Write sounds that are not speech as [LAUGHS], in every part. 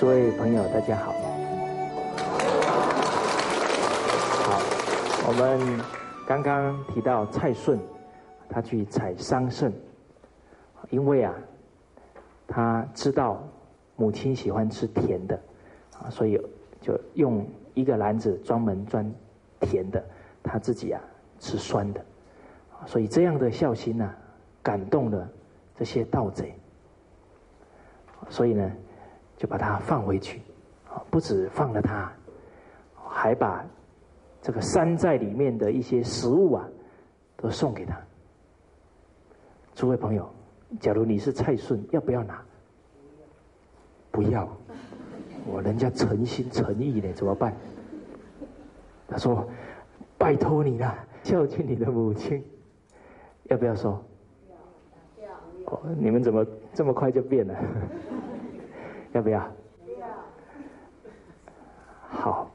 好，诸位朋友，大家好。好，我们刚刚提到蔡顺，他去采桑葚，因为啊，他知道母亲喜欢吃甜的，啊，所以就用一个篮子专门装甜的，他自己啊吃酸的，所以这样的孝心呢，感动了这些盗贼，所以呢。就把它放回去，啊，不止放了它，还把这个山寨里面的一些食物啊，都送给他。诸位朋友，假如你是蔡顺，要不要拿？不要，我人家诚心诚意的，怎么办？他说：“拜托你了，孝敬你的母亲，要不要说？”哦，你们怎么这么快就变了？要不要？要。好，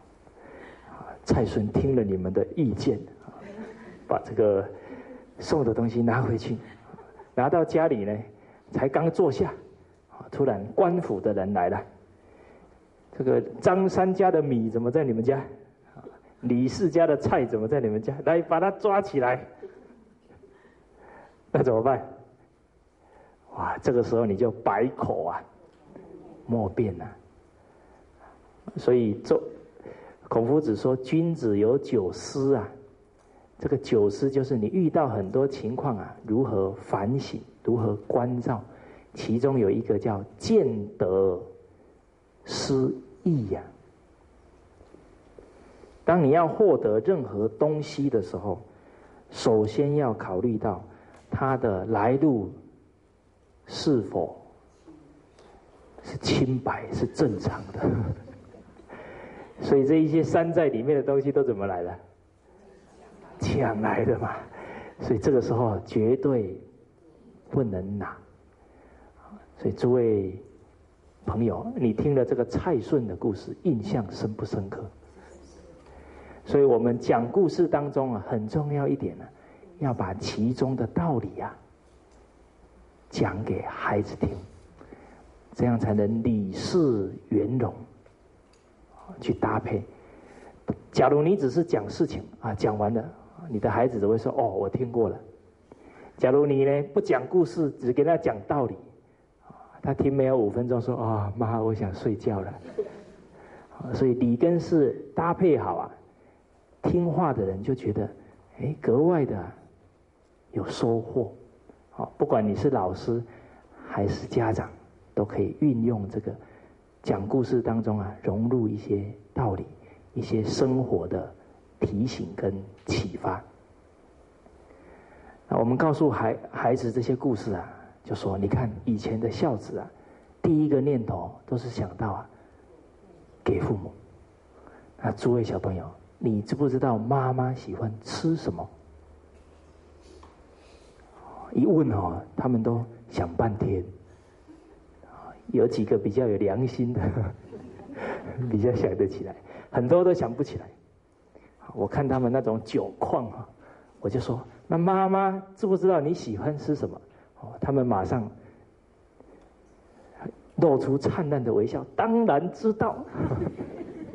蔡孙听了你们的意见，把这个送的东西拿回去，拿到家里呢，才刚坐下，突然官府的人来了。这个张三家的米怎么在你们家？李四家的菜怎么在你们家？来，把他抓起来。那怎么办？哇，这个时候你就百口啊！莫辩呐！所以，做孔夫子说：“君子有九思啊。”这个九思就是你遇到很多情况啊，如何反省，如何关照。其中有一个叫“见得失义”呀。当你要获得任何东西的时候，首先要考虑到它的来路是否。是清白，是正常的，[LAUGHS] 所以这一些山寨里面的东西都怎么来的？抢来的嘛，所以这个时候绝对不能拿。所以诸位朋友，你听了这个蔡顺的故事，印象深不深刻？所以我们讲故事当中啊，很重要一点呢，要把其中的道理呀讲给孩子听。这样才能理事圆融，去搭配。假如你只是讲事情啊，讲完了，你的孩子只会说：“哦，我听过了。”假如你呢不讲故事，只给他讲道理，他听没有五分钟，说：“啊，妈，我想睡觉了。”所以理跟事搭配好啊，听话的人就觉得哎格外的有收获。好，不管你是老师还是家长。都可以运用这个讲故事当中啊，融入一些道理、一些生活的提醒跟启发。那我们告诉孩孩子这些故事啊，就说你看以前的孝子啊，第一个念头都是想到啊，给父母。那诸位小朋友，你知不知道妈妈喜欢吃什么？一问哦，他们都想半天。有几个比较有良心的，[LAUGHS] 比较想得起来，很多都想不起来。我看他们那种酒况啊，我就说：“那妈妈知不知道你喜欢吃什么？”哦，他们马上露出灿烂的微笑，当然知道，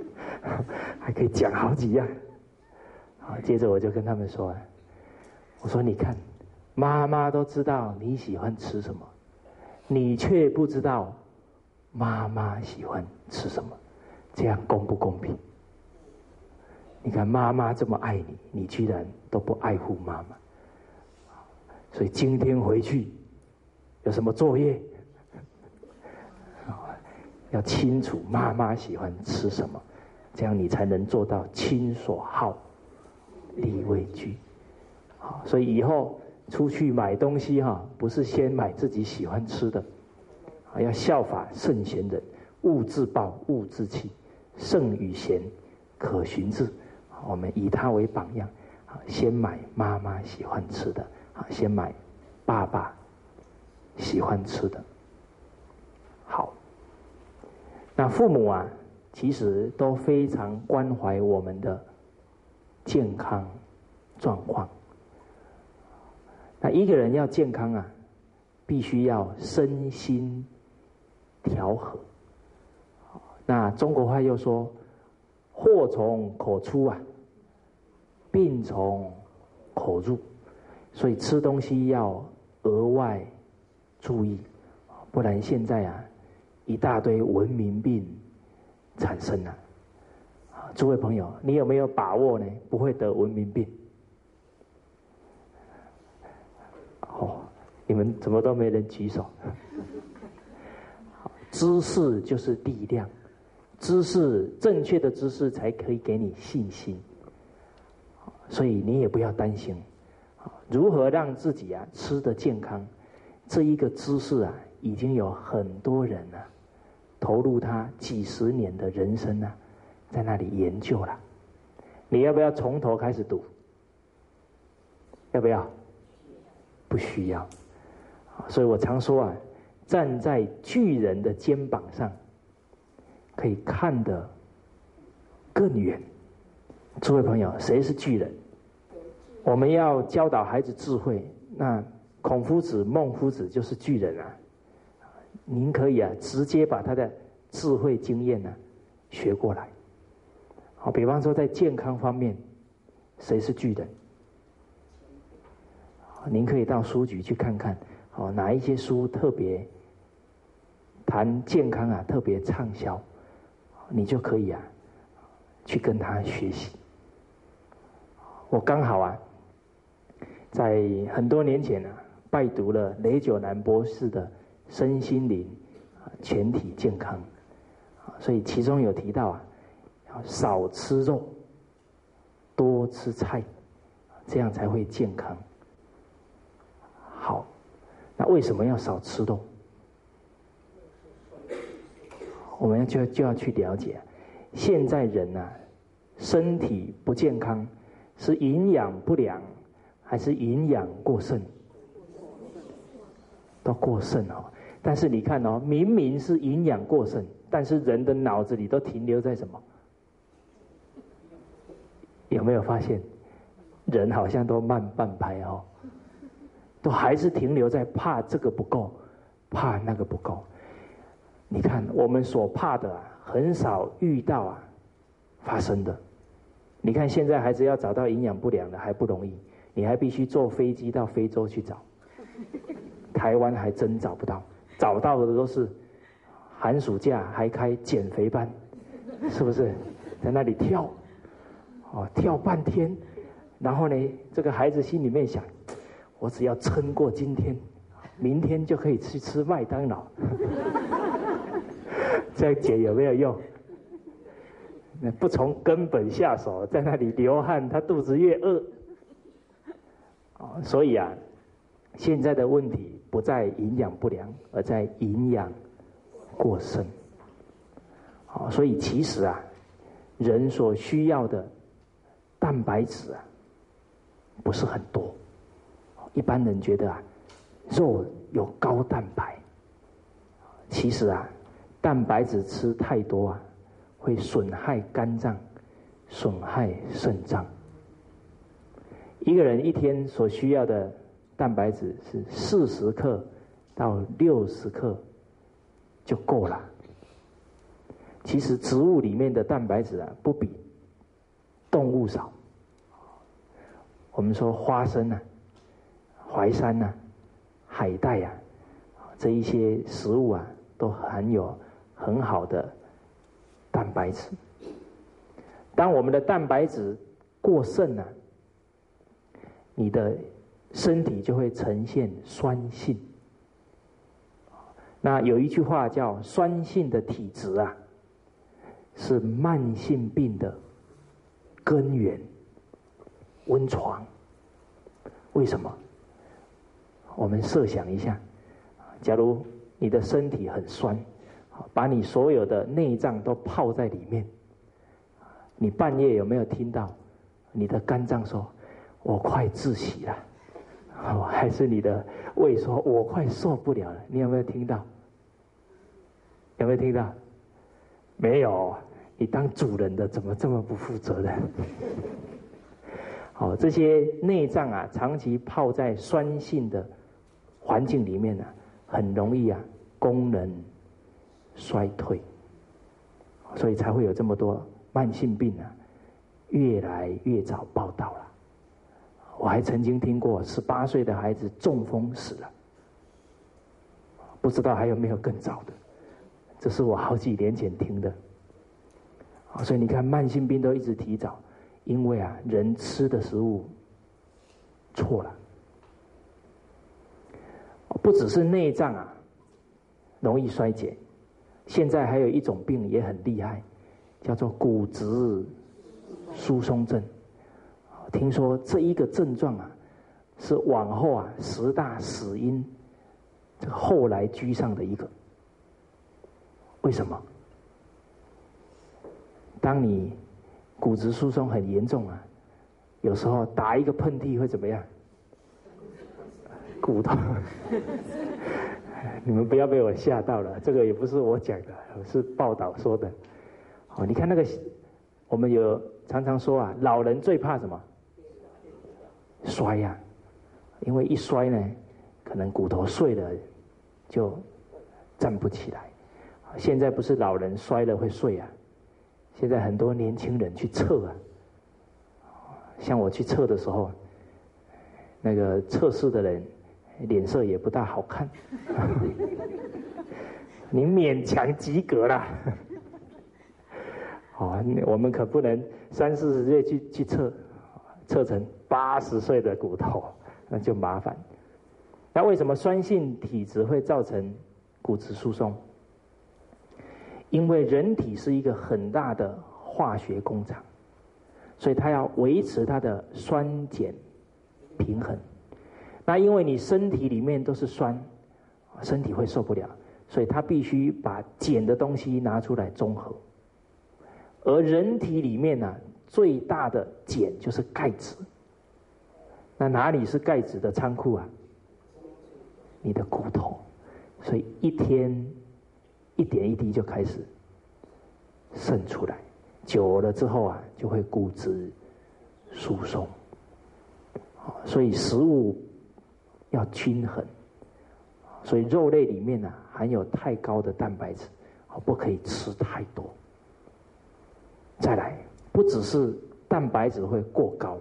[LAUGHS] 还可以讲好几样。好，接着我就跟他们说：“我说你看，妈妈都知道你喜欢吃什么，你却不知道。”妈妈喜欢吃什么？这样公不公平？你看妈妈这么爱你，你居然都不爱护妈妈。所以今天回去有什么作业？要清楚妈妈喜欢吃什么，这样你才能做到亲所好，力为具。好，所以以后出去买东西哈，不是先买自己喜欢吃的。啊，要效法圣贤人，物自暴，物自弃，圣与贤，可循之。我们以他为榜样，啊，先买妈妈喜欢吃的，啊，先买爸爸喜欢吃的。好，那父母啊，其实都非常关怀我们的健康状况。那一个人要健康啊，必须要身心。调和，那中国话又说，祸从口出啊，病从口入，所以吃东西要额外注意，不然现在啊，一大堆文明病产生了。诸位朋友，你有没有把握呢？不会得文明病？哦，你们怎么都没人举手？知识就是力量，知识正确的知识才可以给你信心。所以你也不要担心，如何让自己啊吃的健康？这一个知识啊，已经有很多人啊投入他几十年的人生啊。在那里研究了，你要不要从头开始读？要不要？不需要。所以我常说啊，站在巨人的肩膀上，可以看得更远。诸位朋友，谁是巨人？我们要教导孩子智慧，那孔夫子、孟夫子就是巨人啊。您可以啊，直接把他的智慧经验呢学过来。好，比方说在健康方面，谁是巨人？您可以到书局去看看，哦，哪一些书特别谈健康啊，特别畅销，你就可以啊，去跟他学习。我刚好啊，在很多年前啊，拜读了雷九南博士的《身心灵啊全体健康》，所以其中有提到啊。少吃肉，多吃菜，这样才会健康。好，那为什么要少吃肉？我们要就就要去了解，现在人呐，身体不健康，是营养不良，还是营养过剩？都过剩哦。但是你看哦，明明是营养过剩，但是人的脑子里都停留在什么？有没有发现，人好像都慢半拍哦，都还是停留在怕这个不够，怕那个不够。你看，我们所怕的啊，很少遇到啊发生的。你看，现在孩子要找到营养不良的还不容易，你还必须坐飞机到非洲去找。台湾还真找不到，找到的都是寒暑假还开减肥班，是不是？在那里跳。哦，跳半天，然后呢，这个孩子心里面想：我只要撑过今天，明天就可以去吃麦当劳。这样减有没有用？不从根本下手，在那里流汗，他肚子越饿。哦，所以啊，现在的问题不在营养不良，而在营养过剩。哦，所以其实啊，人所需要的。蛋白质啊，不是很多。一般人觉得啊，肉有高蛋白。其实啊，蛋白质吃太多啊，会损害肝脏，损害肾脏。一个人一天所需要的蛋白质是四十克到六十克就够了。其实植物里面的蛋白质啊，不比。动物少，我们说花生啊、淮山啊、海带啊，这一些食物啊，都含有很好的蛋白质。当我们的蛋白质过剩了，你的身体就会呈现酸性。那有一句话叫“酸性的体质啊，是慢性病的”。根源，温床。为什么？我们设想一下，假如你的身体很酸，把你所有的内脏都泡在里面，你半夜有没有听到你的肝脏说：“我快窒息了？”还是你的胃说：“我快受不了了？”你有没有听到？有没有听到？没有。你当主人的怎么这么不负责任？好，这些内脏啊，长期泡在酸性的环境里面呢，很容易啊，功能衰退。所以才会有这么多慢性病啊，越来越早报道了。我还曾经听过十八岁的孩子中风死了，不知道还有没有更早的？这是我好几年前听的。所以你看，慢性病都一直提早，因为啊，人吃的食物错了，不只是内脏啊容易衰竭，现在还有一种病也很厉害，叫做骨质疏松症。听说这一个症状啊，是往后啊十大死因这个后来居上的一个。为什么？当你骨质疏松很严重啊，有时候打一个喷嚏会怎么样？骨头，你们不要被我吓到了，这个也不是我讲的，是报道说的。哦，你看那个，我们有常常说啊，老人最怕什么？摔呀，因为一摔呢，可能骨头碎了，就站不起来。现在不是老人摔了会碎啊，现在很多年轻人去测啊，像我去测的时候，那个测试的人脸色也不大好看，[LAUGHS] 你勉强及格了。好，[LAUGHS] 我们可不能三四十岁去去测，测成。八十岁的骨头，那就麻烦。那为什么酸性体质会造成骨质疏松？因为人体是一个很大的化学工厂，所以它要维持它的酸碱平衡。那因为你身体里面都是酸，身体会受不了，所以它必须把碱的东西拿出来中和。而人体里面呢，最大的碱就是钙质。那哪里是钙质的仓库啊？你的骨头，所以一天一点一滴就开始渗出来，久了之后啊，就会骨质疏松。所以食物要均衡，所以肉类里面呢含有太高的蛋白质，不可以吃太多。再来，不只是蛋白质会过高。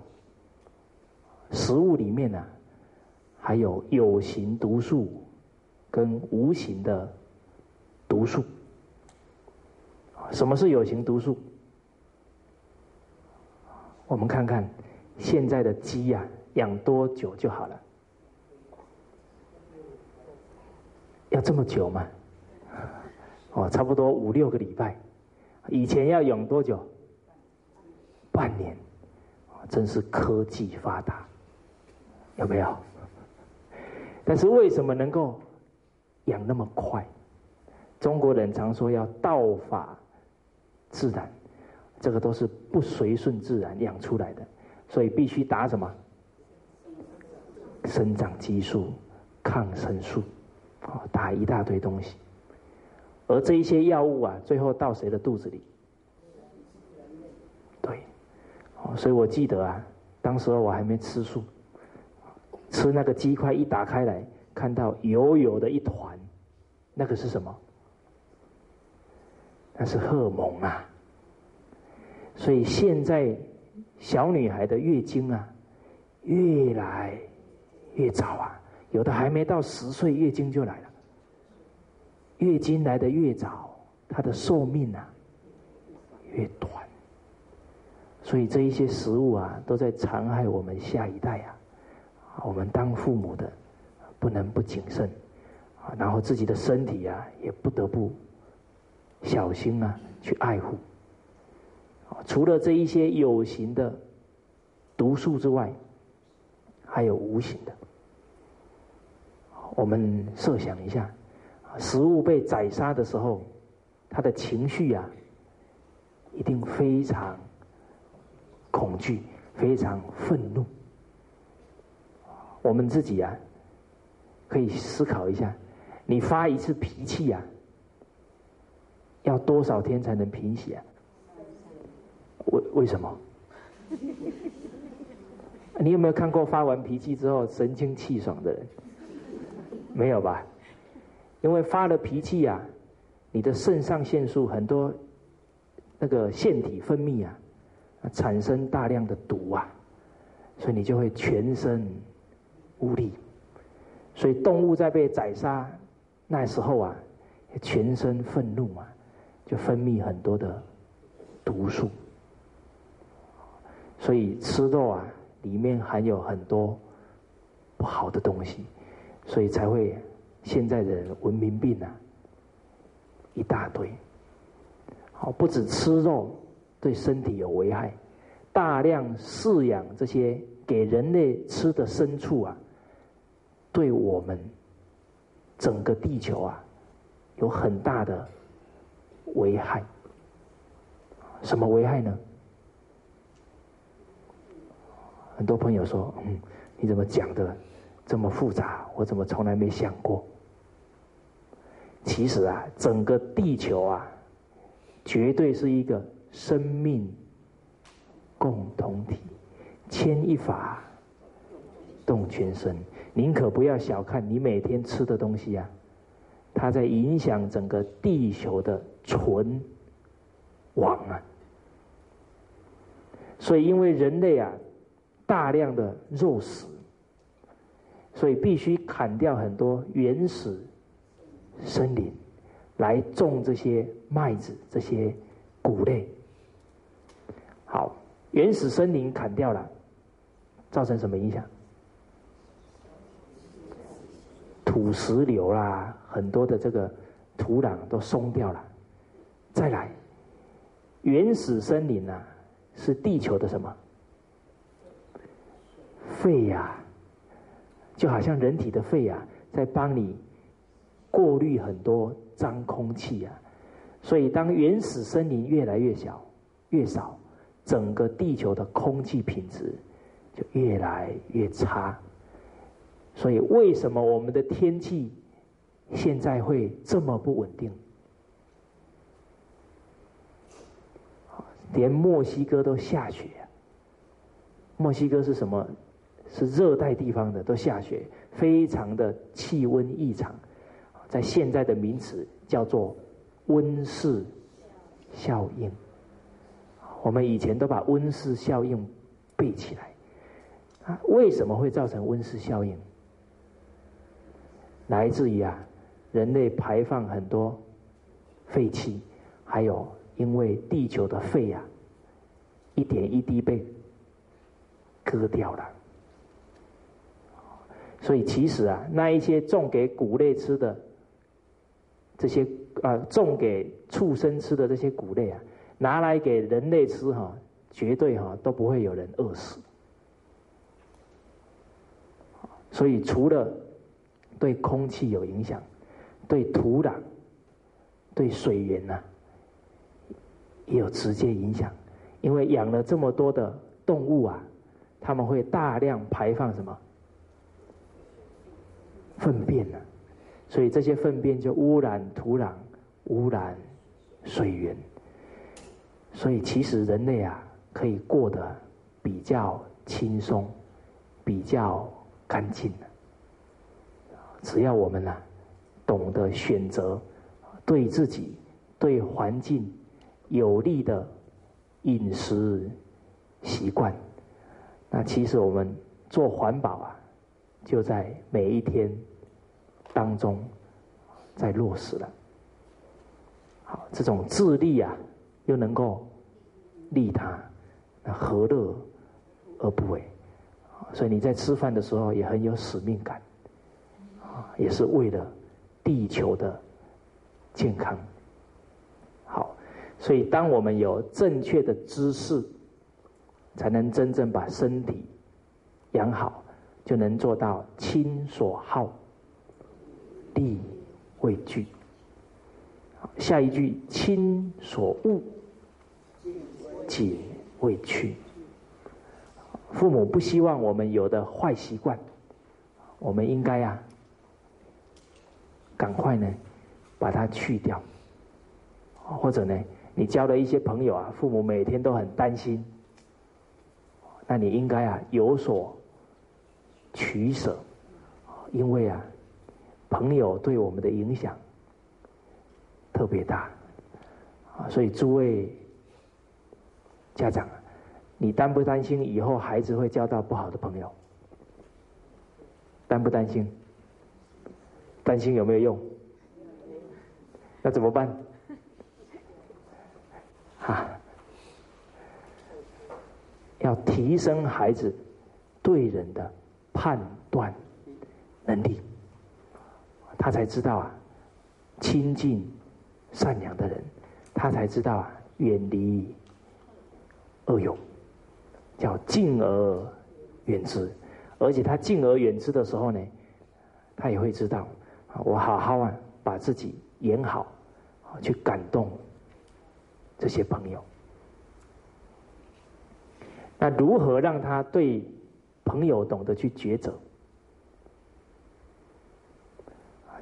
食物里面呢，还有有形毒素跟无形的毒素。什么是有形毒素？我们看看现在的鸡呀，养多久就好了？要这么久吗？哦，差不多五六个礼拜。以前要养多久？半年。真是科技发达。有没有？但是为什么能够养那么快？中国人常说要道法自然，这个都是不随顺自然养出来的，所以必须打什么？生长激素、抗生素，哦，打一大堆东西。而这一些药物啊，最后到谁的肚子里？对，哦，所以我记得啊，当时我还没吃素。吃那个鸡块一打开来，看到油油的一团，那个是什么？那是荷尔蒙啊！所以现在小女孩的月经啊，越来越早啊，有的还没到十岁，月经就来了。月经来的越早，她的寿命啊越短。所以这一些食物啊，都在残害我们下一代啊。我们当父母的不能不谨慎，啊，然后自己的身体啊也不得不小心啊，去爱护。除了这一些有形的毒素之外，还有无形的。我们设想一下，食物被宰杀的时候，他的情绪啊，一定非常恐惧，非常愤怒。我们自己啊，可以思考一下，你发一次脾气啊，要多少天才能平息啊？为为什么？[LAUGHS] 你有没有看过发完脾气之后神清气爽的人？没有吧？因为发了脾气啊，你的肾上腺素很多那个腺体分泌啊，产生大量的毒啊，所以你就会全身无力。所以动物在被宰杀那时候啊，全身愤怒啊，就分泌很多的毒素。所以吃肉啊，里面含有很多不好的东西，所以才会现在的文明病啊一大堆。好，不止吃肉对身体有危害，大量饲养这些给人类吃的牲畜啊，对我们整个地球啊有很大的危害。什么危害呢？很多朋友说：“嗯，你怎么讲的这么复杂？我怎么从来没想过？”其实啊，整个地球啊，绝对是一个生命共同体，牵一发动全身。您可不要小看你每天吃的东西啊，它在影响整个地球的存亡啊。所以，因为人类啊。大量的肉食，所以必须砍掉很多原始森林，来种这些麦子、这些谷类。好，原始森林砍掉了，造成什么影响？土石流啦，很多的这个土壤都松掉了。再来，原始森林呐，是地球的什么？肺呀，就好像人体的肺呀，在帮你过滤很多脏空气啊。所以，当原始森林越来越小、越少，整个地球的空气品质就越来越差。所以，为什么我们的天气现在会这么不稳定？连墨西哥都下雪。墨西哥是什么？是热带地方的都下雪，非常的气温异常，在现在的名词叫做温室效应。我们以前都把温室效应背起来。啊，为什么会造成温室效应？来自于啊，人类排放很多废气，还有因为地球的肺啊，一点一滴被割掉了。所以其实啊，那一些种给谷类吃的这些啊，种给畜生吃的这些谷类啊，拿来给人类吃哈，绝对哈都不会有人饿死。所以除了对空气有影响，对土壤、对水源呐，也有直接影响。因为养了这么多的动物啊，他们会大量排放什么？粪便呢，所以这些粪便就污染土壤、污染水源。所以其实人类啊，可以过得比较轻松、比较干净的只要我们呢，懂得选择对自己、对环境有利的饮食习惯，那其实我们做环保啊，就在每一天。当中，在落实了。好，这种自利啊，又能够利他，那何乐而不为？所以你在吃饭的时候也很有使命感，啊，也是为了地球的健康。好，所以当我们有正确的知识，才能真正把身体养好，就能做到亲所好。力畏惧。下一句：亲所恶，谨畏去。父母不希望我们有的坏习惯，我们应该啊，赶快呢把它去掉。或者呢，你交了一些朋友啊，父母每天都很担心，那你应该啊有所取舍，因为啊。朋友对我们的影响特别大啊，所以诸位家长，你担不担心以后孩子会交到不好的朋友？担不担心？担心有没有用？那怎么办？哈，要提升孩子对人的判断能力，他才知道啊，亲近善良的人，他才知道啊，远离恶友，叫敬而远之。而且他敬而远之的时候呢，他也会知道，我好好啊，把自己演好，去感动这些朋友。那如何让他对朋友懂得去抉择？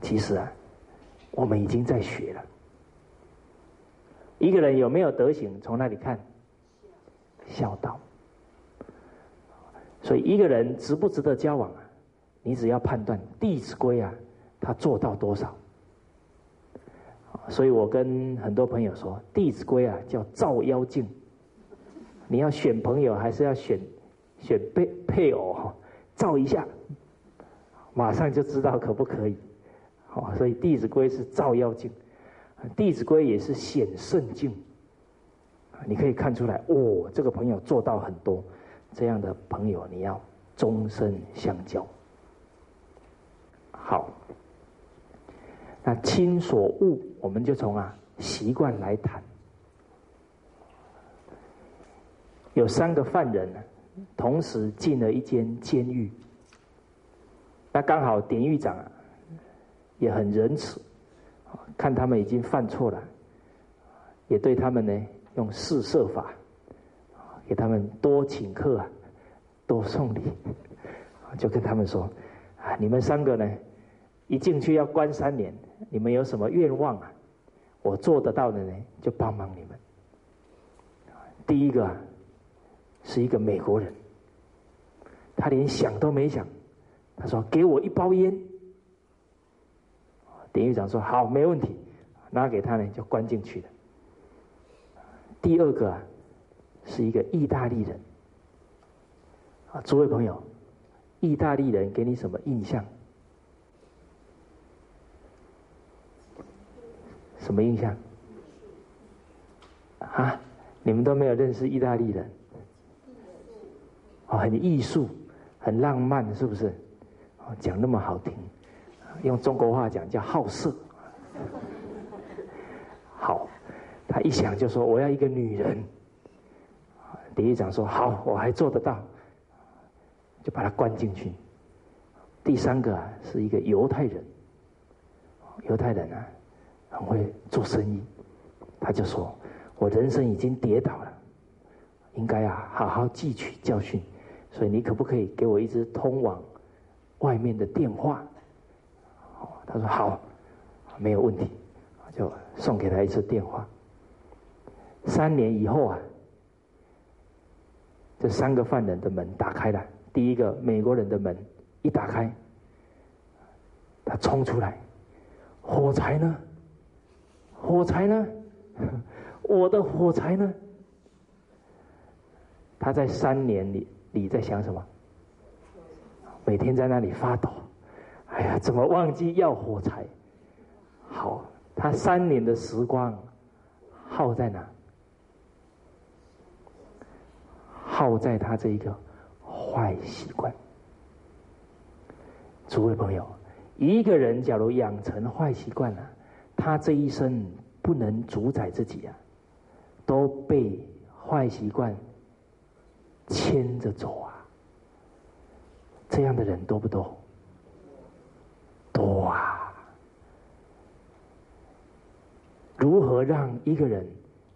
其实啊，我们已经在学了。一个人有没有德行，从那里看？孝道。所以一个人值不值得交往啊？你只要判断《弟子规》啊，他做到多少。所以我跟很多朋友说，《弟子规》啊叫照妖镜。你要选朋友，还是要选选配配偶？哈，照一下，马上就知道可不可以。好，所以《弟子规》是照妖镜，《弟子规》也是显圣镜。你可以看出来，哦，这个朋友做到很多。这样的朋友，你要终身相交。好，那亲所恶，我们就从啊习惯来谈。有三个犯人呢，同时进了一间监狱。那刚好典狱长啊也很仁慈，看他们已经犯错了，也对他们呢用四摄法。给他们多请客啊，多送礼，就跟他们说：啊，你们三个呢，一进去要关三年，你们有什么愿望啊？我做得到的呢，就帮忙你们。第一个啊，是一个美国人，他连想都没想，他说：“给我一包烟。”典狱长说：“好，没问题。”拿给他呢，就关进去了。第二个啊。是一个意大利人啊，诸位朋友，意大利人给你什么印象？什么印象？啊，你们都没有认识意大利人？哦，很艺术，很浪漫，是不是？哦，讲那么好听，用中国话讲叫好色。好，他一想就说我要一个女人。典狱长说：“好，我还做得到，就把他关进去。”第三个，是一个犹太人，犹太人啊，很会做生意，他就说：“我人生已经跌倒了，应该啊好好汲取教训，所以你可不可以给我一支通往外面的电话？”他说：“好，没有问题。”就送给他一次电话。三年以后啊。这三个犯人的门打开了。第一个美国人的门一打开，他冲出来：“火柴呢？火柴呢？[LAUGHS] 我的火柴呢？”他在三年里你在想什么？每天在那里发抖。哎呀，怎么忘记要火柴？好，他三年的时光耗在哪？耗在他这一个坏习惯。诸位朋友，一个人假如养成坏习惯了，他这一生不能主宰自己啊，都被坏习惯牵着走啊。这样的人多不多？多啊！如何让一个人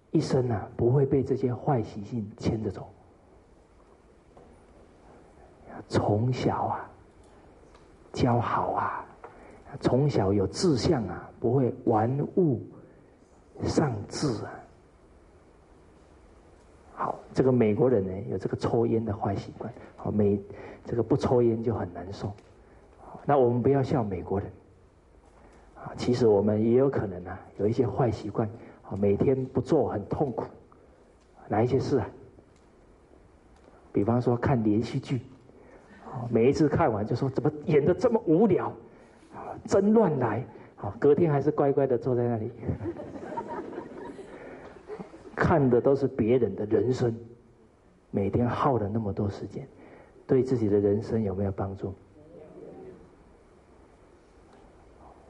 一生啊不会被这些坏习性牵着走？从小啊，教好啊，从小有志向啊，不会玩物丧志啊。好，这个美国人呢，有这个抽烟的坏习惯，好，每这个不抽烟就很难受。那我们不要笑美国人啊，其实我们也有可能啊，有一些坏习惯，啊，每天不做很痛苦。哪一些事啊？比方说看连续剧，每一次看完就说怎么演的这么无聊，啊，真乱来，啊，隔天还是乖乖的坐在那里，[LAUGHS] 看的都是别人的人生，每天耗了那么多时间，对自己的人生有没有帮助？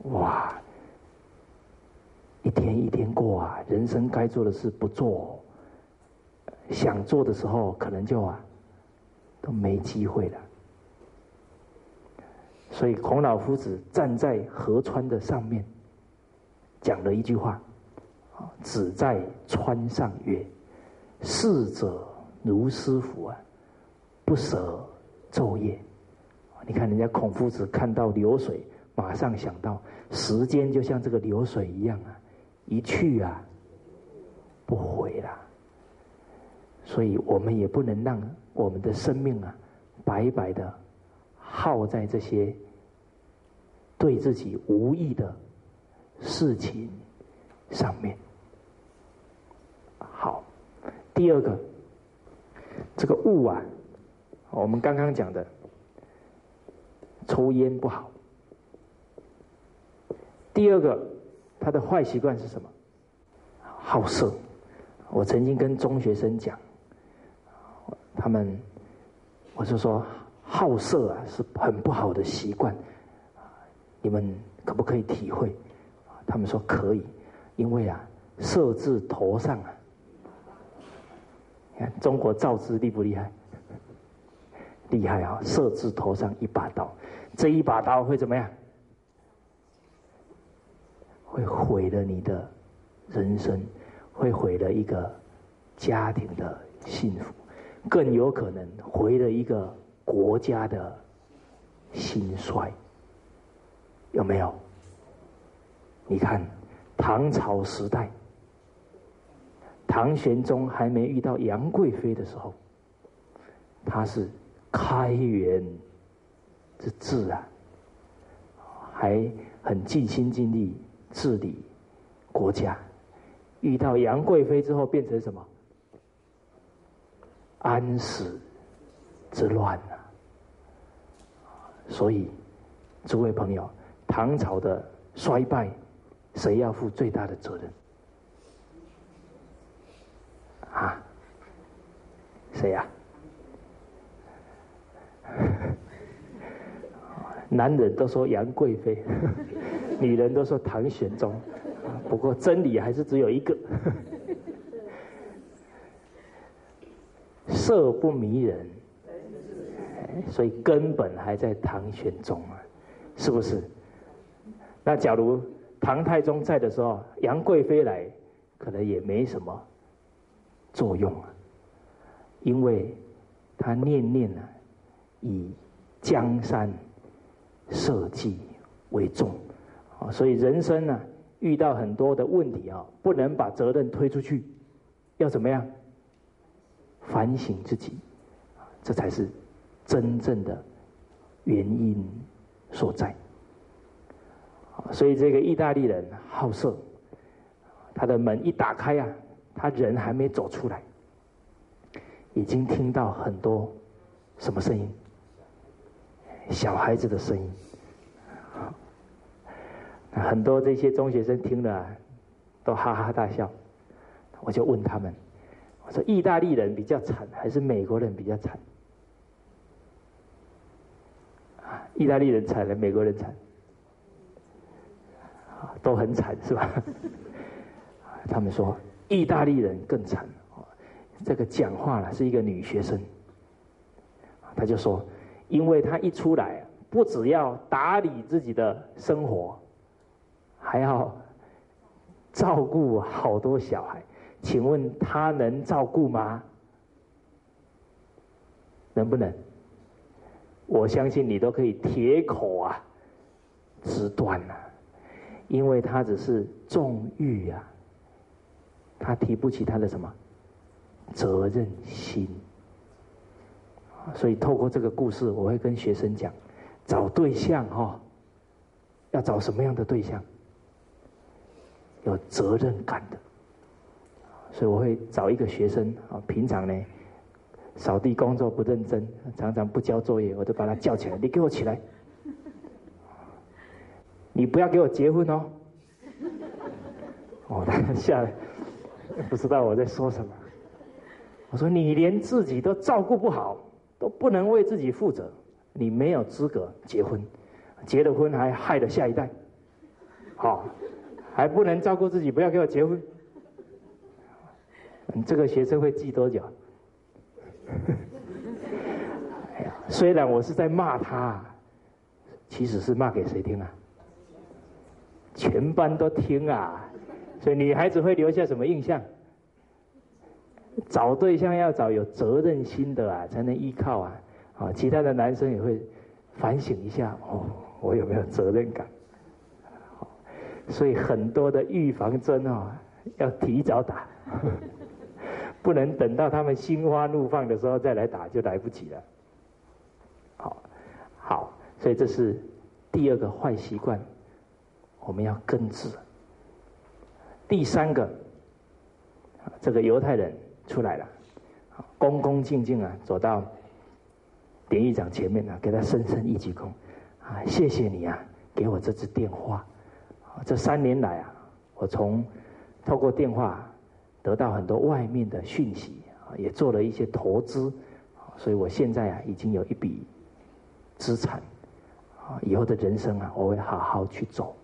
哇，一天一天过啊，人生该做的事不做，想做的时候可能就啊都没机会了。所以孔老夫子站在河川的上面，讲了一句话：“啊，子在川上曰，逝者如斯夫啊，不舍昼夜。”你看人家孔夫子看到流水。马上想到，时间就像这个流水一样啊，一去啊，不回了。所以我们也不能让我们的生命啊，白白的耗在这些对自己无益的事情上面。好，第二个，这个物啊，我们刚刚讲的，抽烟不好。第二个，他的坏习惯是什么？好色。我曾经跟中学生讲，他们，我就说好色啊是很不好的习惯，你们可不可以体会？他们说可以，因为啊，色字头上啊，你看中国造字厉不厉害？厉害啊！色字头上一把刀，这一把刀会怎么样？会毁了你的人生，会毁了一个家庭的幸福，更有可能毁了一个国家的兴衰。有没有？你看唐朝时代，唐玄宗还没遇到杨贵妃的时候，他是开元之治啊，还很尽心尽力。治理国家，遇到杨贵妃之后变成什么？安史之乱啊！所以，诸位朋友，唐朝的衰败，谁要负最大的责任？啊？谁呀？[LAUGHS] 男人都说杨贵妃。女人都说唐玄宗，不过真理还是只有一个，[LAUGHS] 色不迷人，所以根本还在唐玄宗啊，是不是？那假如唐太宗在的时候，杨贵妃来，可能也没什么作用啊，因为他念念啊，以江山社稷为重。啊，所以人生呢，遇到很多的问题啊，不能把责任推出去，要怎么样？反省自己，这才是真正的原因所在。所以这个意大利人好色，他的门一打开啊，他人还没走出来，已经听到很多什么声音？小孩子的声音。很多这些中学生听了，都哈哈大笑。我就问他们：“我说意大利人比较惨，还是美国人比较惨？”啊，意大利人惨了，美国人惨，都很惨是吧？[LAUGHS] 他们说意大利人更惨。这个讲话了是一个女学生，她就说：“因为她一出来，不只要打理自己的生活。”还要照顾好多小孩，请问他能照顾吗？能不能？我相信你都可以铁口啊，直断啊，因为他只是纵欲啊，他提不起他的什么责任心。所以透过这个故事，我会跟学生讲，找对象哈，要找什么样的对象？有责任感的，所以我会找一个学生啊，平常呢扫地工作不认真，常常不交作业，我都把他叫起来，你给我起来，你不要给我结婚哦。[LAUGHS] 哦，他下来不知道我在说什么。我说你连自己都照顾不好，都不能为自己负责，你没有资格结婚，结了婚还害了下一代，好，还不能照顾自己，不要给我结婚。你这个学生会记多久？虽然我是在骂他，其实是骂给谁听啊？全班都听啊，所以女孩子会留下什么印象？找对象要找有责任心的啊，才能依靠啊。啊，其他的男生也会反省一下哦，我有没有责任感？所以很多的预防针啊，要提早打，[LAUGHS] 不能等到他们心花怒放的时候再来打，就来不及了。好，好，所以这是第二个坏习惯，我们要根治。第三个，这个犹太人。出来了，恭恭敬敬啊，走到典狱长前面啊，给他深深一鞠躬，啊，谢谢你啊，给我这支电话，这三年来啊，我从透过电话得到很多外面的讯息啊，也做了一些投资，所以我现在啊，已经有一笔资产，啊，以后的人生啊，我会好好去走，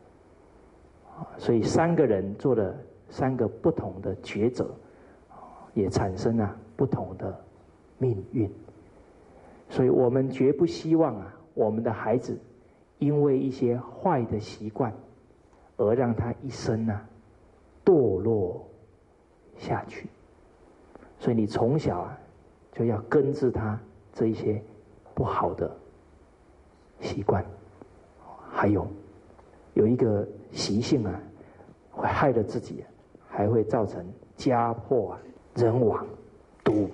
啊，所以三个人做了三个不同的抉择。也产生了不同的命运，所以我们绝不希望啊，我们的孩子因为一些坏的习惯而让他一生呢堕落下去。所以你从小啊就要根治他这一些不好的习惯，还有有一个习性啊，会害了自己，还会造成家破。人亡，赌，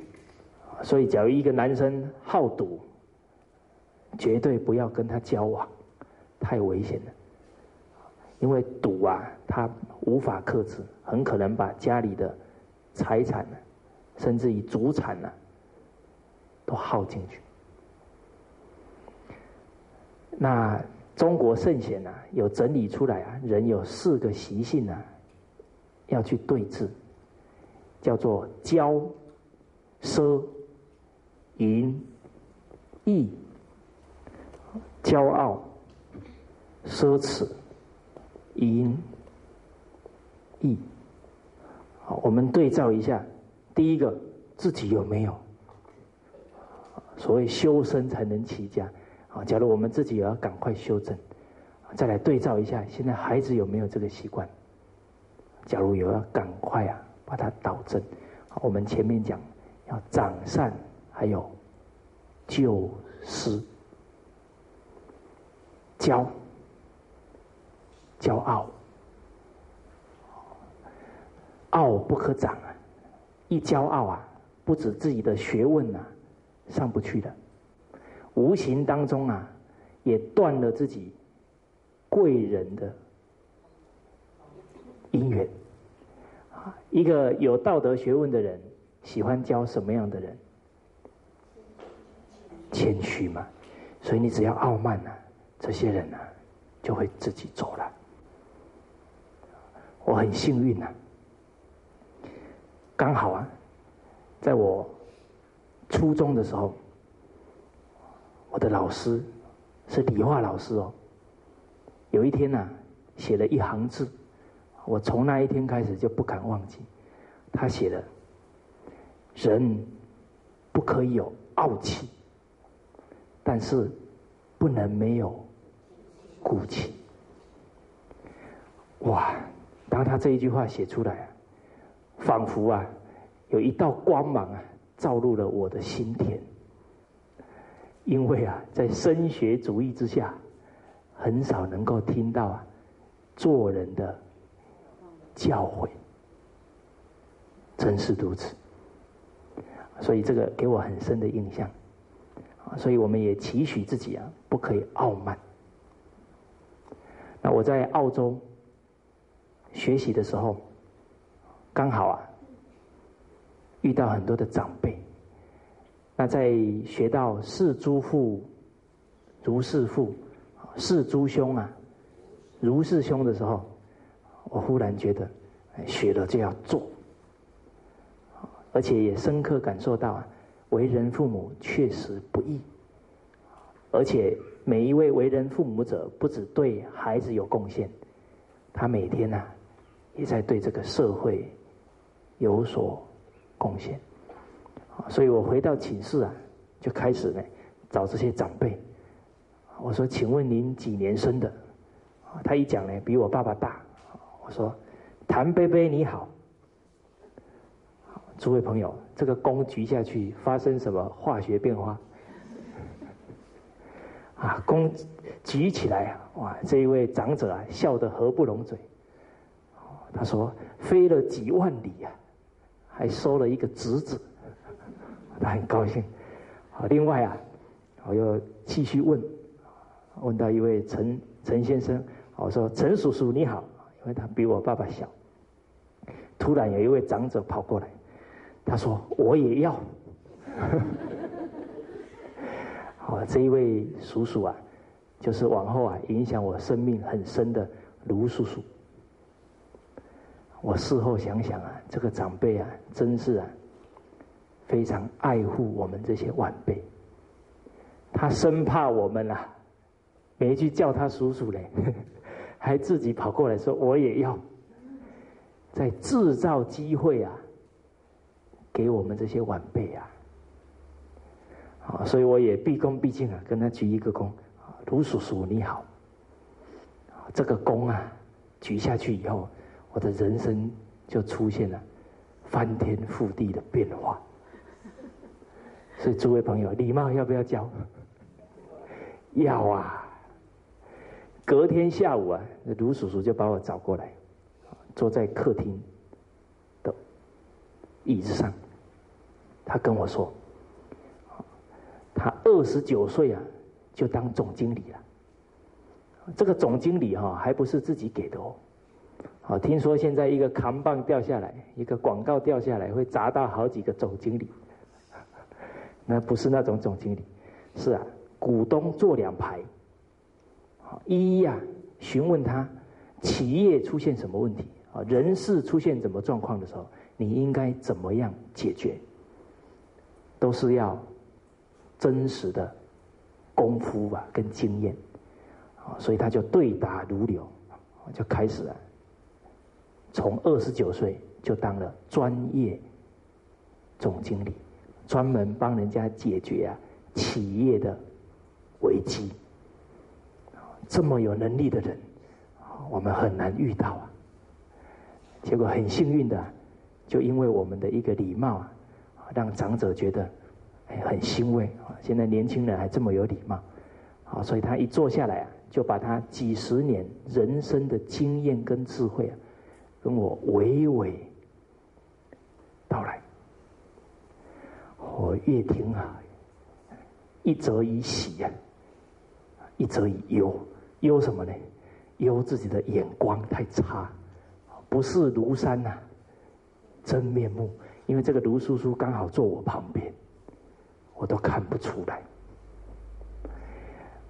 所以假如一个男生好赌，绝对不要跟他交往，太危险了。因为赌啊，他无法克制，很可能把家里的财产呢，甚至于祖产呢，都耗进去。那中国圣贤呢，有整理出来啊，人有四个习性呢，要去对峙。叫做骄、奢、淫、逸、骄傲、奢侈、淫、逸。好，我们对照一下，第一个自己有没有？所谓修身才能齐家。啊，假如我们自己也要赶快修正，再来对照一下，现在孩子有没有这个习惯？假如有，要赶快啊！把它导正。我们前面讲要长善，还有救失，教骄傲，傲不可长啊！一骄傲啊，不止自己的学问呐上不去的，无形当中啊，也断了自己贵人的姻缘啊。一个有道德学问的人，喜欢教什么样的人？谦虚嘛。所以你只要傲慢呢，这些人呢，就会自己走了。我很幸运呐，刚好啊，在我初中的时候，我的老师是理化老师哦。有一天呢，写了一行字。我从那一天开始就不敢忘记，他写的“人不可以有傲气，但是不能没有骨气。”哇！当他这一句话写出来，仿佛啊，有一道光芒啊，照入了我的心田。因为啊，在升学主义之下，很少能够听到啊，做人的。教诲，真是如此。所以这个给我很深的印象，啊，所以我们也期许自己啊，不可以傲慢。那我在澳洲学习的时候，刚好啊，遇到很多的长辈，那在学到视诸父如是父，视诸兄啊如是兄的时候，我忽然觉得，学了就要做，而且也深刻感受到啊，为人父母确实不易，而且每一位为人父母者，不止对孩子有贡献，他每天呐，也在对这个社会有所贡献。所以我回到寝室啊，就开始呢找这些长辈。我说：“请问您几年生的？”他一讲呢，比我爸爸大。我说：“谭贝贝你好。”诸位朋友，这个弓举下去发生什么化学变化？啊，弓举起来啊，哇！这一位长者啊，笑得合不拢嘴。他说：“飞了几万里呀，还收了一个侄子。”他很高兴，好，另外啊，我又继续问，问到一位陈陈先生，我说陈叔叔你好，因为他比我爸爸小。突然有一位长者跑过来，他说我也要。好，[LAUGHS] 这一位叔叔啊，就是往后啊影响我生命很深的卢叔叔。我事后想想啊，这个长辈啊，真是啊。非常爱护我们这些晚辈，他生怕我们啊，没去叫他叔叔嘞，[LAUGHS] 还自己跑过来说我也要，在制造机会啊，给我们这些晚辈啊，啊，所以我也毕恭毕敬啊，跟他鞠一个躬，卢叔叔你好，这个躬啊，举下去以后，我的人生就出现了翻天覆地的变化。所以，诸位朋友，礼貌要不要教？要啊！隔天下午啊，卢叔叔就把我找过来，坐在客厅的椅子上。他跟我说：“他二十九岁啊，就当总经理了。这个总经理哈，还不是自己给的哦。好，听说现在一个扛棒掉下来，一个广告掉下来，会砸到好几个总经理。[LAUGHS] ”那不是那种总经理，是啊，股东坐两排，一一啊询问他企业出现什么问题啊，人事出现什么状况的时候，你应该怎么样解决？都是要真实的功夫吧，跟经验啊，所以他就对答如流，就开始了，从二十九岁就当了专业总经理。专门帮人家解决啊企业的危机，这么有能力的人，我们很难遇到啊。结果很幸运的，就因为我们的一个礼貌啊，让长者觉得很欣慰啊。现在年轻人还这么有礼貌，啊，所以他一坐下来啊，就把他几十年人生的经验跟智慧啊，跟我娓娓道来。我越听啊，一则以喜呀，一则以忧。忧什么呢？忧自己的眼光太差，不是庐山呐真面目。因为这个卢叔叔刚好坐我旁边，我都看不出来。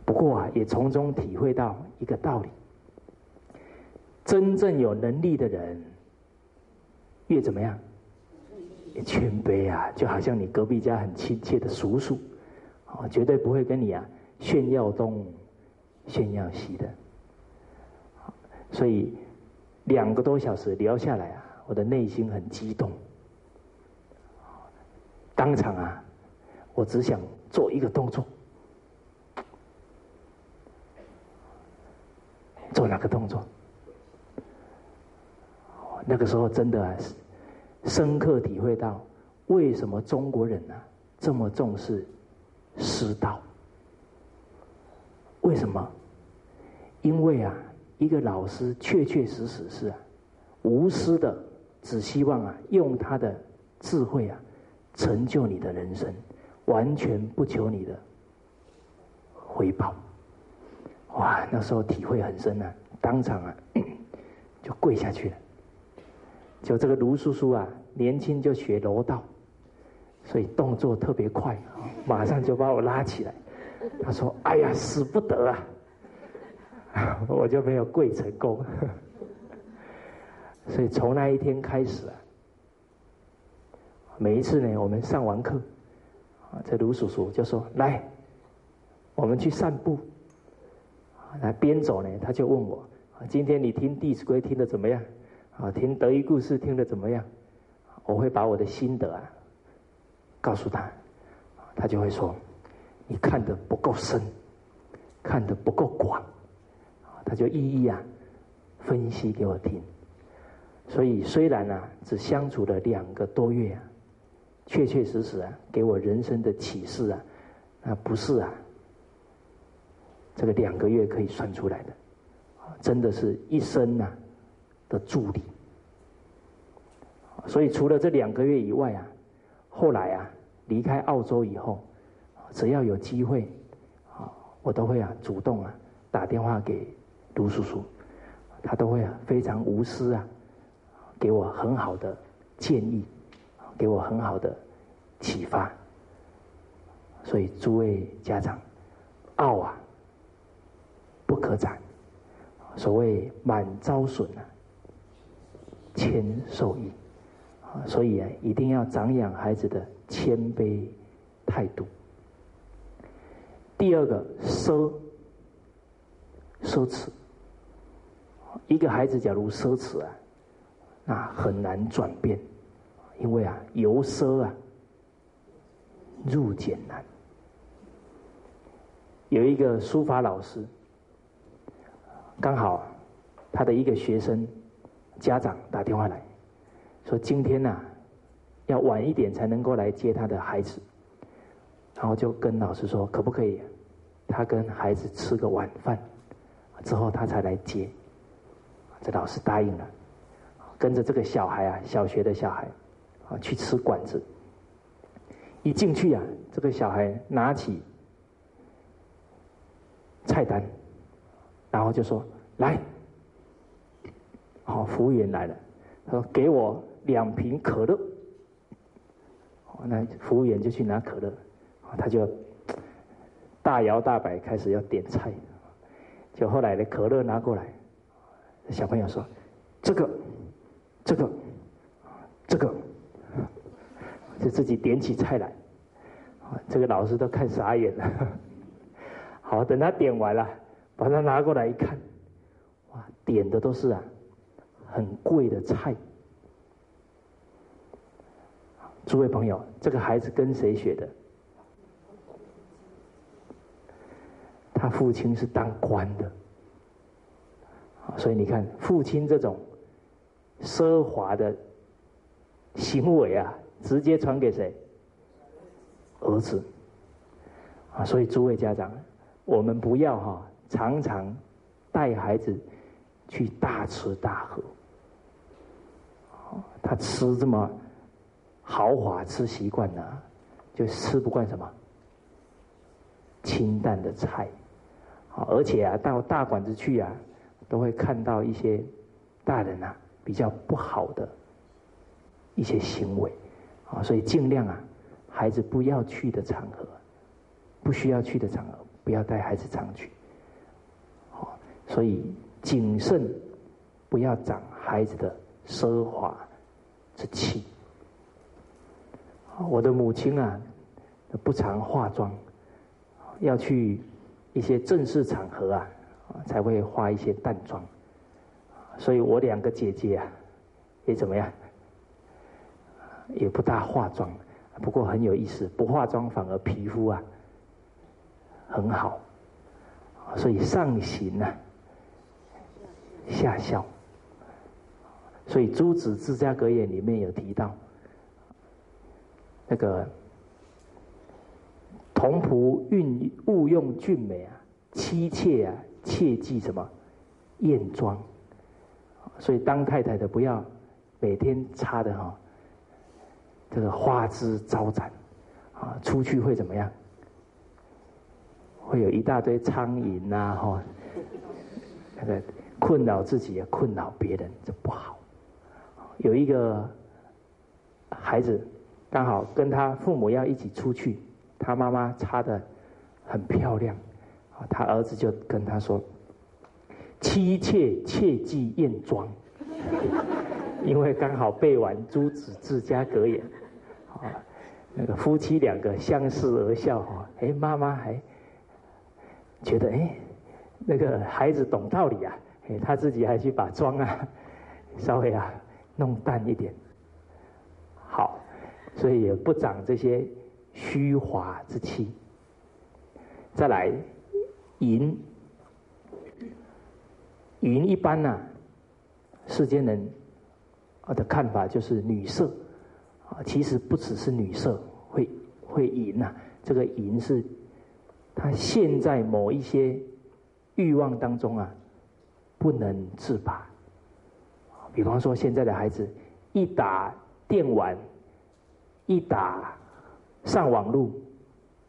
不过啊，也从中体会到一个道理：真正有能力的人，越怎么样？谦卑啊，就好像你隔壁家很亲切的叔叔，啊，绝对不会跟你啊炫耀东、炫耀西的。所以两个多小时聊下来啊，我的内心很激动。当场啊，我只想做一个动作，做哪个动作？那个时候真的是。深刻体会到，为什么中国人呢这么重视师道？为什么？因为啊，一个老师确确实实是啊，无私的，只希望啊，用他的智慧啊，成就你的人生，完全不求你的回报。哇，那时候体会很深啊，当场啊，[COUGHS] 就跪下去了。就这个卢叔叔啊，年轻就学柔道，所以动作特别快，马上就把我拉起来。他说：“哎呀，死不得啊！” [LAUGHS] 我就没有跪成功。[LAUGHS] 所以从那一天开始啊，每一次呢，我们上完课，啊，这卢叔叔就说：“来，我们去散步。”啊，边走呢，他就问我：“今天你听《弟子规》听的怎么样？啊，听德育故事听得怎么样？”我会把我的心得啊告诉他，他就会说：“你看的不够深，看的不够广。”他就一一啊分析给我听。所以虽然啊只相处了两个多月啊，确确实实啊给我人生的启示啊，那不是啊这个两个月可以算出来的，真的是一生呐的助力。所以除了这两个月以外啊，后来啊离开澳洲以后，只要有机会啊，我都会啊主动啊打电话给卢叔叔，他都会啊非常无私啊。给我很好的建议，给我很好的启发。所以诸位家长，傲啊不可长，所谓满招损啊，谦受益啊，所以啊一定要长养孩子的谦卑态度。第二个奢奢侈，一个孩子假如奢侈啊。那很难转变，因为啊，由奢啊入俭难。有一个书法老师，刚好他的一个学生家长打电话来说，今天呐要晚一点才能够来接他的孩子，然后就跟老师说，可不可以他跟孩子吃个晚饭之后他才来接？这老师答应了。跟着这个小孩啊，小学的小孩，啊，去吃馆子。一进去啊，这个小孩拿起菜单，然后就说：“来，好，服务员来了，他说给我两瓶可乐。”那服务员就去拿可乐，他就大摇大摆开始要点菜。就后来的可乐拿过来，小朋友说：“这个。”这个，这个，就自己点起菜来，这个老师都看傻眼了。[LAUGHS] 好，等他点完了，把它拿过来一看，哇，点的都是啊，很贵的菜。诸位朋友，这个孩子跟谁学的？他父亲是当官的，所以你看，父亲这种。奢华的行为啊，直接传给谁？儿子啊！所以诸位家长，我们不要哈，常常带孩子去大吃大喝。他吃这么豪华，吃习惯了，就吃不惯什么清淡的菜。啊，而且啊，到大馆子去啊，都会看到一些大人啊。比较不好的一些行为啊，所以尽量啊，孩子不要去的场合，不需要去的场合，不要带孩子常去。好，所以谨慎，不要长孩子的奢华之气。我的母亲啊，不常化妆，要去一些正式场合啊，才会化一些淡妆。所以我两个姐姐啊，也怎么样，也不大化妆，不过很有意思，不化妆反而皮肤啊很好，所以上行啊，下效。所以《诸子治家格言》里面有提到，那个童仆运勿用俊美啊，妻妾啊切忌什么艳妆。所以当太太的不要每天擦的哈，这个花枝招展，啊，出去会怎么样？会有一大堆苍蝇呐，哈，那个困扰自己也困扰别人，这不好。有一个孩子刚好跟他父母要一起出去，他妈妈擦的很漂亮，啊，他儿子就跟他说：“妻妾切忌艳妆。[LAUGHS] ”因为刚好背完《朱子治家格言》，啊，那个夫妻两个相视而笑，哈，哎，妈妈还觉得哎，那个孩子懂道理啊，哎，他自己还去把妆啊，稍微啊弄淡一点，好，所以也不长这些虚华之气。再来，淫，淫一般呢，世间人。我的看法就是女色，啊，其实不只是女色会会淫呐，这个淫是，他陷在某一些欲望当中啊，不能自拔。比方说现在的孩子，一打电玩，一打上网路，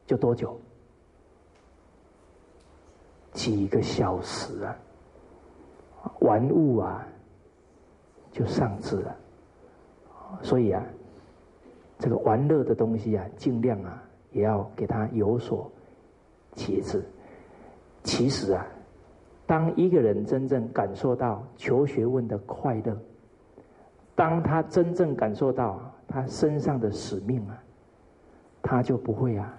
就多久？几个小时啊，玩物啊。就上智了，所以啊，这个玩乐的东西啊，尽量啊，也要给他有所节制。其实啊，当一个人真正感受到求学问的快乐，当他真正感受到他身上的使命啊，他就不会啊，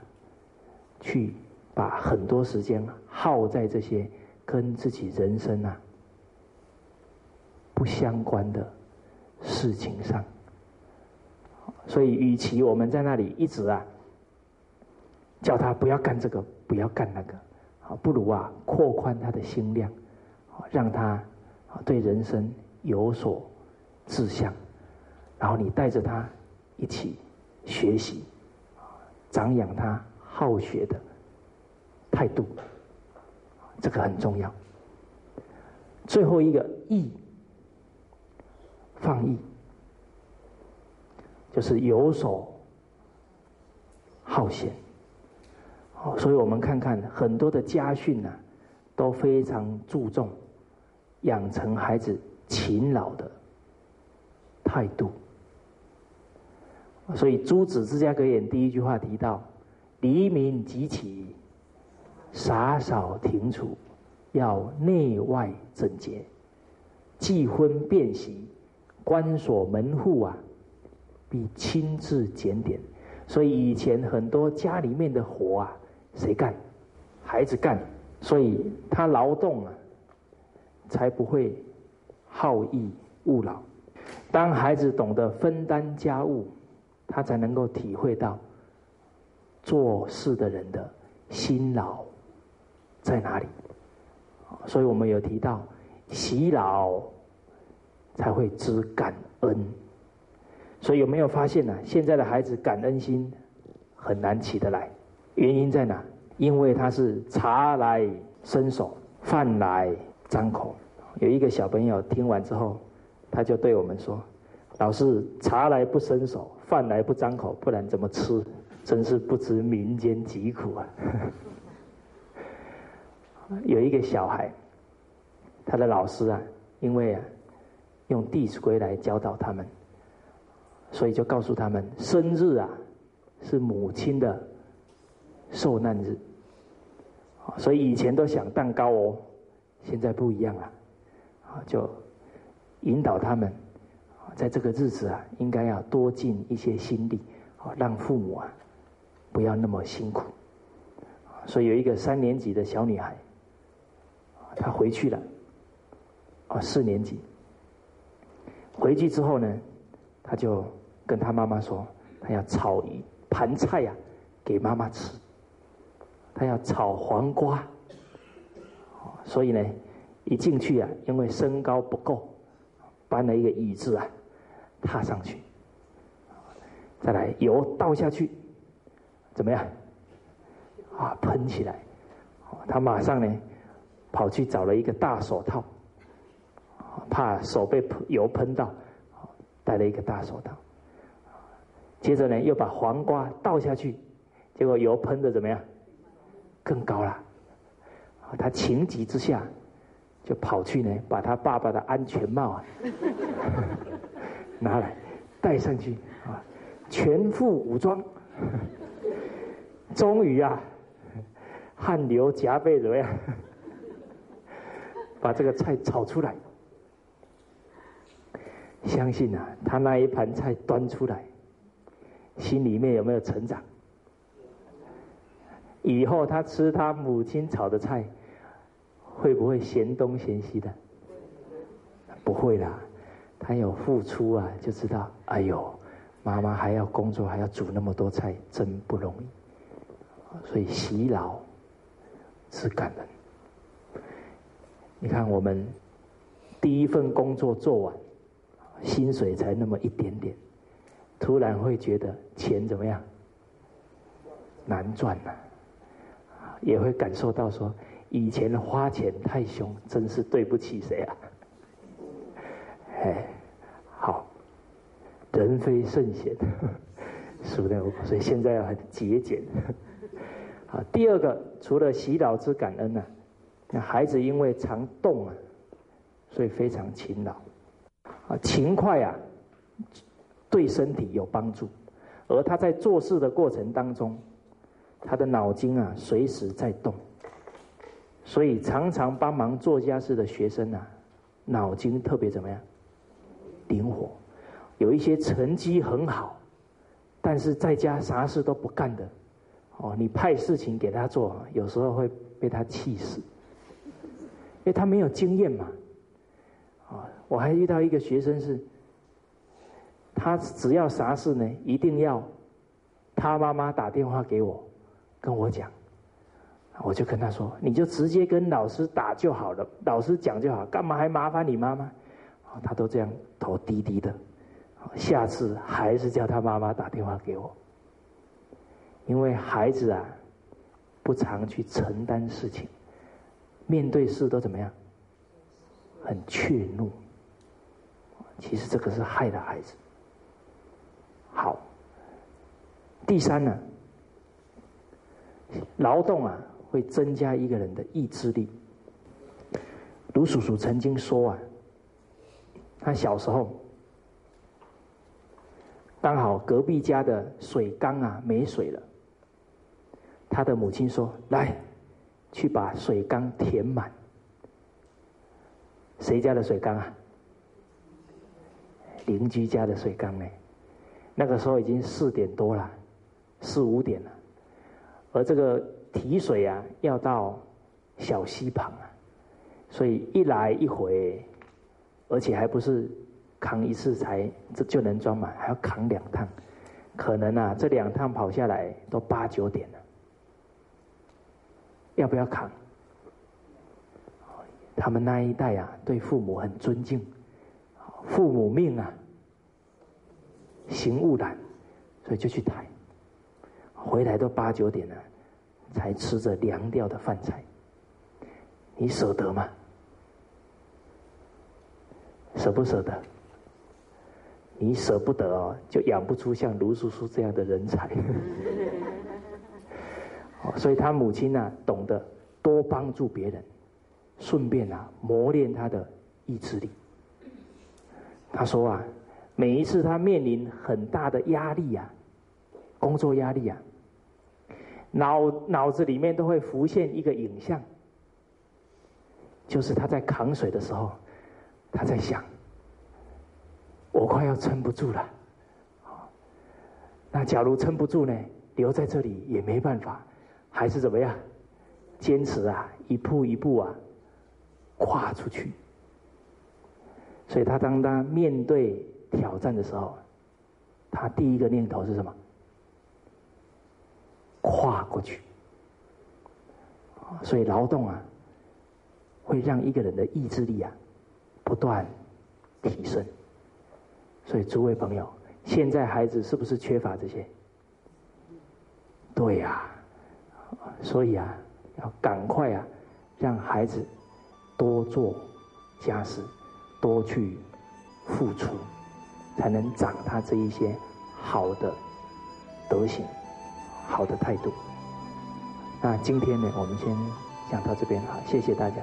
去把很多时间耗在这些跟自己人生啊。不相关的事情上，所以与其我们在那里一直啊，叫他不要干这个，不要干那个，啊，不如啊扩宽他的心量，让他对人生有所志向，然后你带着他一起学习，长养他好学的态度，这个很重要。最后一个义。放逸，就是游手好闲。哦，所以我们看看很多的家训呢，都非常注重养成孩子勤劳的态度。所以《朱子治家格言》第一句话提到：“黎明即起，洒扫庭除，要内外整洁，忌婚变席。”关锁门户啊，必亲自检点。所以以前很多家里面的活啊，谁干？孩子干。所以他劳动啊，才不会好逸恶劳。当孩子懂得分担家务，他才能够体会到做事的人的辛劳在哪里。所以我们有提到洗劳。才会知感恩，所以有没有发现呢？现在的孩子感恩心很难起得来，原因在哪？因为他是茶来伸手，饭来张口。有一个小朋友听完之后，他就对我们说：“老师，茶来不伸手，饭来不张口，不然怎么吃？真是不知民间疾苦啊！”有一个小孩，他的老师啊，因为啊。用《弟子规》来教导他们，所以就告诉他们：生日啊，是母亲的受难日。所以以前都想蛋糕哦，现在不一样了。啊，就引导他们，在这个日子啊，应该要多尽一些心力，啊，让父母啊不要那么辛苦。所以有一个三年级的小女孩，她回去了，啊，四年级。回去之后呢，他就跟他妈妈说，他要炒一盘菜呀，给妈妈吃。他要炒黄瓜，所以呢，一进去啊，因为身高不够，搬了一个椅子啊，踏上去，再来油倒下去，怎么样？啊，喷起来！他马上呢，跑去找了一个大手套。怕手被油喷到，戴了一个大手套。接着呢，又把黄瓜倒下去，结果油喷的怎么样？更高了。他情急之下，就跑去呢，把他爸爸的安全帽啊 [LAUGHS] 拿来戴上去啊。全副武装，终于啊，汗流浃背怎么样？[LAUGHS] 把这个菜炒出来。相信啊，他那一盘菜端出来，心里面有没有成长？以后他吃他母亲炒的菜，会不会嫌东嫌西的？不会啦，他有付出啊，就知道，哎呦，妈妈还要工作，还要煮那么多菜，真不容易。所以洗脑是感恩。你看，我们第一份工作做完。薪水才那么一点点，突然会觉得钱怎么样难赚呐？也会感受到说以前花钱太凶，真是对不起谁啊？[LAUGHS] 哎，好，人非圣贤，[LAUGHS] 是的，所以现在要很节俭。[LAUGHS] 好，第二个，除了洗脑之感恩呢，那孩子因为常动啊，所以非常勤劳。啊，勤快啊，对身体有帮助，而他在做事的过程当中，他的脑筋啊随时在动，所以常常帮忙做家事的学生啊，脑筋特别怎么样？灵活，有一些成绩很好，但是在家啥事都不干的，哦，你派事情给他做，有时候会被他气死，因为他没有经验嘛。啊，我还遇到一个学生是，他只要啥事呢，一定要他妈妈打电话给我，跟我讲，我就跟他说，你就直接跟老师打就好了，老师讲就好，干嘛还麻烦你妈妈？他都这样头低低的，下次还是叫他妈妈打电话给我，因为孩子啊，不常去承担事情，面对事都怎么样？很怯懦，其实这个是害了孩子。好，第三呢，劳动啊会增加一个人的意志力。卢叔叔曾经说啊，他小时候刚好隔壁家的水缸啊没水了，他的母亲说：“来，去把水缸填满。”谁家的水缸啊？邻居家的水缸呢？那个时候已经四点多了，四五点了，而这个提水啊，要到小溪旁啊，所以一来一回，而且还不是扛一次才这就能装满，还要扛两趟，可能啊，这两趟跑下来都八九点了，要不要扛？他们那一代啊，对父母很尊敬，父母命啊，行勿懒，所以就去抬。回来都八九点了，才吃着凉掉的饭菜。你舍得吗？舍不舍得？你舍不得哦，就养不出像卢叔叔这样的人才。[LAUGHS] 所以他母亲呢，懂得多帮助别人。顺便啊，磨练他的意志力。他说啊，每一次他面临很大的压力啊，工作压力啊，脑脑子里面都会浮现一个影像，就是他在扛水的时候，他在想，我快要撑不住了。那假如撑不住呢，留在这里也没办法，还是怎么样？坚持啊，一步一步啊。跨出去，所以他当他面对挑战的时候，他第一个念头是什么？跨过去。所以劳动啊，会让一个人的意志力啊不断提升。所以诸位朋友，现在孩子是不是缺乏这些？对呀，所以啊，要赶快啊，让孩子。多做家事，多去付出，才能长他这一些好的德行、好的态度。那今天呢，我们先讲到这边，哈，谢谢大家。